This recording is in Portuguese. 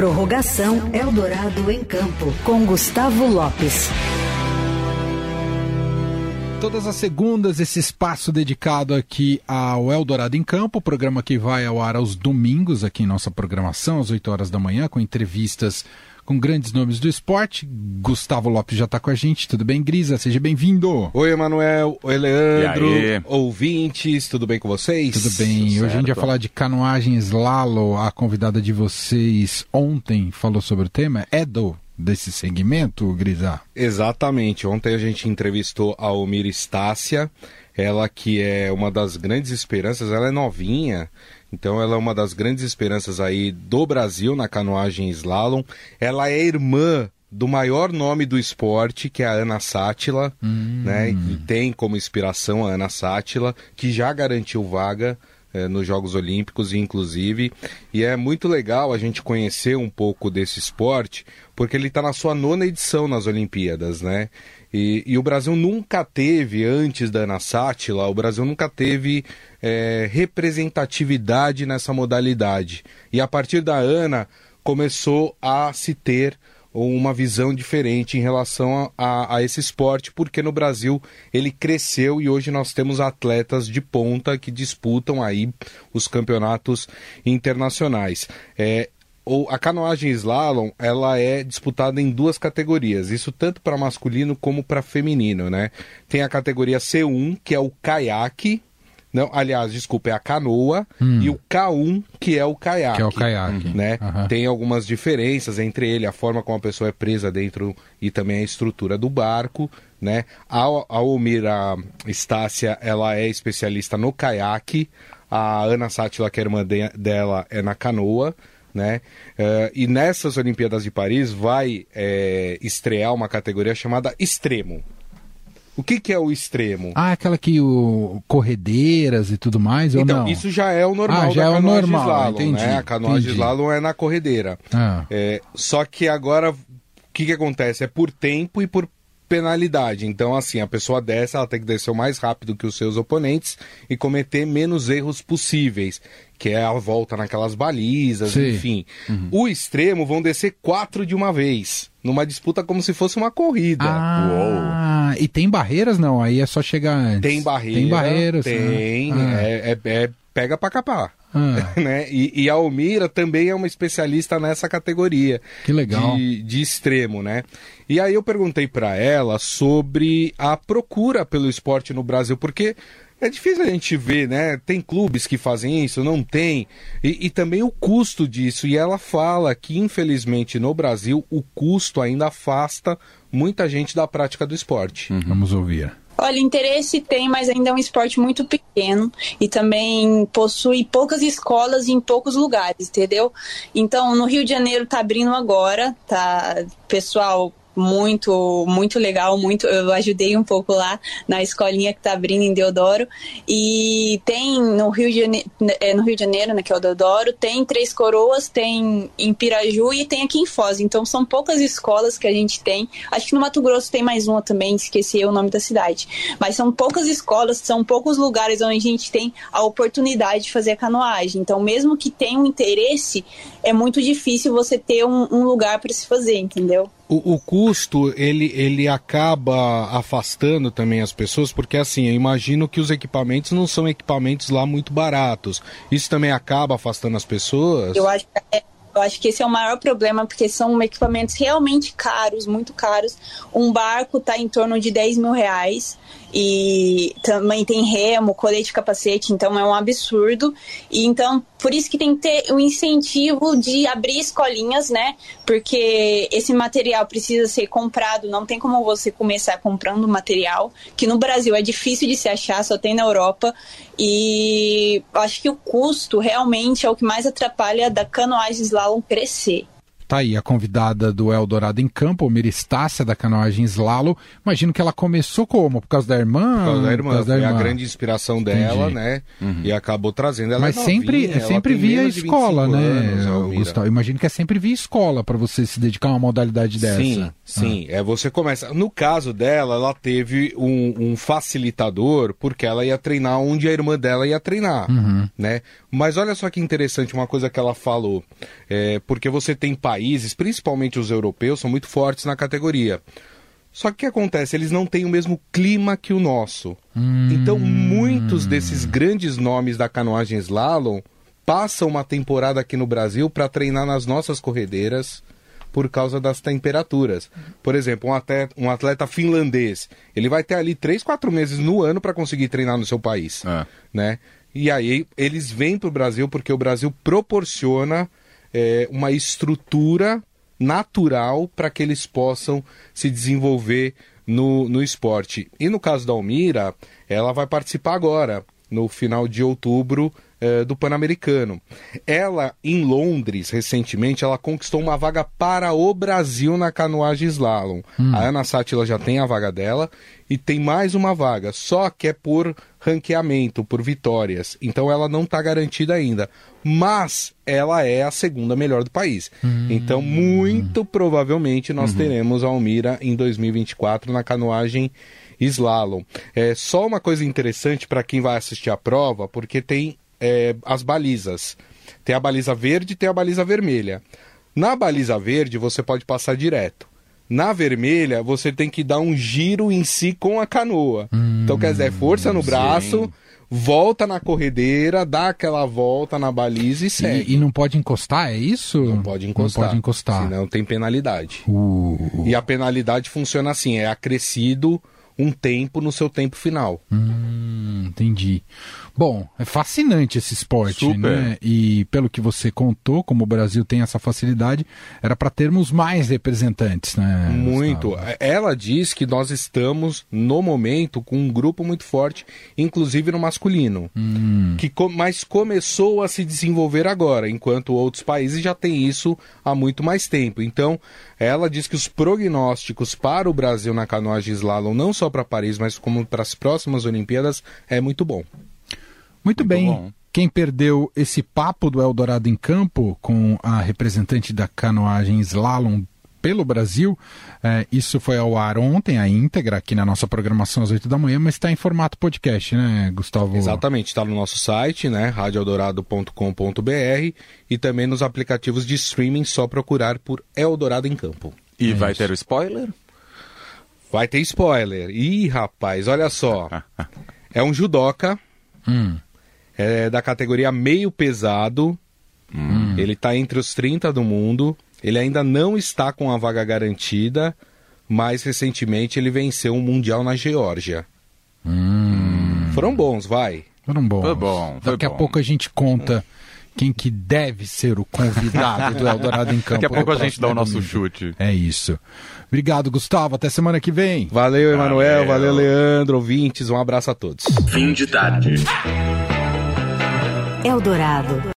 Prorrogação Eldorado em Campo, com Gustavo Lopes. Todas as segundas, esse espaço dedicado aqui ao Eldorado em Campo, programa que vai ao ar aos domingos aqui em nossa programação, às 8 horas da manhã, com entrevistas com grandes nomes do esporte. Gustavo Lopes já está com a gente. Tudo bem, Grisa? Seja bem-vindo. Oi, Emanuel. Oi, Leandro. Ouvintes, tudo bem com vocês? Tudo bem. Tudo Hoje a gente vai falar de canoagem slalom. A convidada de vocês ontem falou sobre o tema. Edo desse segmento, Grisa? Exatamente. Ontem a gente entrevistou a Omir Estácia, ela que é uma das grandes esperanças, ela é novinha, então ela é uma das grandes esperanças aí do Brasil na canoagem slalom. Ela é irmã do maior nome do esporte, que é a Ana Sátila, hum. né? E tem como inspiração a Ana Sátila, que já garantiu vaga é, nos Jogos Olímpicos, inclusive. E é muito legal a gente conhecer um pouco desse esporte, porque ele está na sua nona edição nas Olimpíadas, né? E, e, o Brasil nunca teve, antes da Ana Sátila, o Brasil nunca teve é, representatividade nessa modalidade. E a partir da Ana começou a se ter uma visão diferente em relação a, a, esse esporte, porque no Brasil ele cresceu e hoje nós temos atletas de ponta que disputam aí os campeonatos internacionais. É, a canoagem slalom ela é disputada em duas categorias, isso tanto para masculino como para feminino, né? Tem a categoria C1, que é o caiaque, não, aliás, desculpa, é a canoa hum. e o K1, que é o caiaque. Que é o caiaque. Né? Uhum. Tem algumas diferenças entre ele, a forma como a pessoa é presa dentro e também a estrutura do barco. Né? A, a Omira Estácia, ela é especialista no caiaque. A Ana Sátila, que é irmã de, dela, é na canoa. Né? Uh, e nessas Olimpíadas de Paris vai é, estrear uma categoria chamada extremo. O que, que é o extremo? Ah, aquela que o corredeiras e tudo mais, então, ou não? isso já é o normal ah, já da é o normal, slalom, entendi, né? A canoagem entendi. slalom é na corredeira. Ah. É, só que agora, o que, que acontece? É por tempo e por penalidade. Então, assim, a pessoa desce, ela tem que descer o mais rápido que os seus oponentes e cometer menos erros possíveis, que é a volta naquelas balizas, Sim. enfim. Uhum. O extremo vão descer quatro de uma vez, numa disputa como se fosse uma corrida. Ah, e tem barreiras não? Aí é só chegar antes. Tem barreira, Tem barreiras. tem, Ah. é, é- é pega pra capar. Ah, né? E, e a Almira também é uma especialista nessa categoria que legal. de, de extremo, né? E aí eu perguntei para ela sobre a procura pelo esporte no Brasil, porque é difícil a gente ver, né? Tem clubes que fazem isso, não tem. E, e também o custo disso. E ela fala que, infelizmente, no Brasil, o custo ainda afasta muita gente da prática do esporte. Vamos ouvir. Olha, interesse tem, mas ainda é um esporte muito pequeno e também possui poucas escolas em poucos lugares, entendeu? Então, no Rio de Janeiro tá abrindo agora, tá? Pessoal, muito, muito legal, muito. Eu ajudei um pouco lá na escolinha que tá abrindo em Deodoro. E tem no Rio de Janeiro, é, no Rio de Janeiro, né, que é o Deodoro, tem Três Coroas, tem em Piraju e tem aqui em Foz. Então são poucas escolas que a gente tem. Acho que no Mato Grosso tem mais uma também, esqueci o nome da cidade. Mas são poucas escolas, são poucos lugares onde a gente tem a oportunidade de fazer a canoagem. Então, mesmo que tenha um interesse, é muito difícil você ter um, um lugar para se fazer, entendeu? O, o custo, ele, ele acaba afastando também as pessoas, porque assim, eu imagino que os equipamentos não são equipamentos lá muito baratos. Isso também acaba afastando as pessoas? Eu acho é- eu acho que esse é o maior problema, porque são equipamentos realmente caros, muito caros. Um barco está em torno de 10 mil reais e também tem remo, colete, capacete, então é um absurdo. E então, por isso que tem que ter o incentivo de abrir escolinhas, né? Porque esse material precisa ser comprado, não tem como você começar comprando material, que no Brasil é difícil de se achar, só tem na Europa. E acho que o custo realmente é o que mais atrapalha da canoagem slalom crescer. Tá aí a convidada do Eldorado em Campo, Miristácia, da canoagem Slalom. Imagino que ela começou como? Por causa da irmã? Por causa da irmã. Causa da Foi irmã. a grande inspiração dela, Entendi. né? E acabou trazendo ela Mas é sempre, novinha, é ela sempre via escola, 25 né, anos. Gustavo? Imagino que é sempre via escola para você se dedicar a uma modalidade dessa. Sim, sim. É, você começa. No caso dela, ela teve um, um facilitador porque ela ia treinar onde a irmã dela ia treinar, né? Mas olha só que interessante uma coisa que ela falou, é, porque você tem países, principalmente os europeus, são muito fortes na categoria. Só que o que acontece? Eles não têm o mesmo clima que o nosso. Então, muitos desses grandes nomes da canoagem slalom passam uma temporada aqui no Brasil para treinar nas nossas corredeiras por causa das temperaturas. Por exemplo, um atleta, um atleta finlandês, ele vai ter ali 3, 4 meses no ano para conseguir treinar no seu país. É. Né? E aí eles vêm para o Brasil porque o Brasil proporciona é, uma estrutura natural para que eles possam se desenvolver no, no esporte. E no caso da Almira, ela vai participar agora, no final de outubro, eh, do Pan-Americano. Ela, em Londres, recentemente, ela conquistou uma vaga para o Brasil na canoagem slalom. A Ana Sátila já tem a vaga dela e tem mais uma vaga, só que é por ranqueamento, por vitórias. Então ela não está garantida ainda. Mas ela é a segunda melhor do país. Então, muito provavelmente, nós teremos a Almira em 2024 na canoagem slalom. É só uma coisa interessante para quem vai assistir a prova, porque tem é, as balizas. Tem a baliza verde e tem a baliza vermelha. Na baliza verde você pode passar direto. Na vermelha você tem que dar um giro em si com a canoa. então quer dizer, é força no braço, volta na corredeira, dá aquela volta na baliza e segue. E, e não pode encostar, é isso? Não pode encostar. Não pode encostar. Senão tem penalidade. Uh, E a penalidade funciona assim: é acrescido um tempo no seu tempo final. hum, entendi. Bom, é fascinante esse esporte, Super. né? E pelo que você contou, como o Brasil tem essa facilidade, era para termos mais representantes, né? Muito. Gustavo? Ela diz que nós estamos, no momento, com um grupo muito forte, inclusive no masculino. Que co- mas começou a se desenvolver agora, enquanto outros países já têm isso há muito mais tempo. Então, ela diz que os prognósticos para o Brasil na canoagem slalom, não só para Paris, mas como para as próximas Olimpíadas, é muito bom. Muito, Muito bem. bom. Quem perdeu esse papo do Eldorado em Campo com a representante da canoagem slalom pelo Brasil, eh, isso foi ao ar ontem, a íntegra, aqui na nossa programação às 8 da manhã, mas está em formato podcast, né, Gustavo? Exatamente, está no nosso site, né, radioeldorado.com.br e também nos aplicativos de streaming, só procurar por Eldorado em Campo. E É vai isso. ter o spoiler? Vai ter spoiler. Ih, rapaz, olha só. É um judoca, Hum, é da categoria meio pesado. Ele está entre os 30 do mundo. Ele ainda não está com a vaga garantida, mas recentemente ele venceu um mundial na Geórgia. Foram bons, vai. foram bons. Foi bom, foi Daqui a bom. pouco a gente conta quem que deve ser o convidado do Eldorado em Campo. Daqui a pouco a gente dá o nosso domingo. chute. É isso. Obrigado, Gustavo. Até semana que vem. Valeu, Emanuel. Valeu. Valeu, Leandro. Ouvintes, um abraço a todos. Fim de tarde. Eldorado.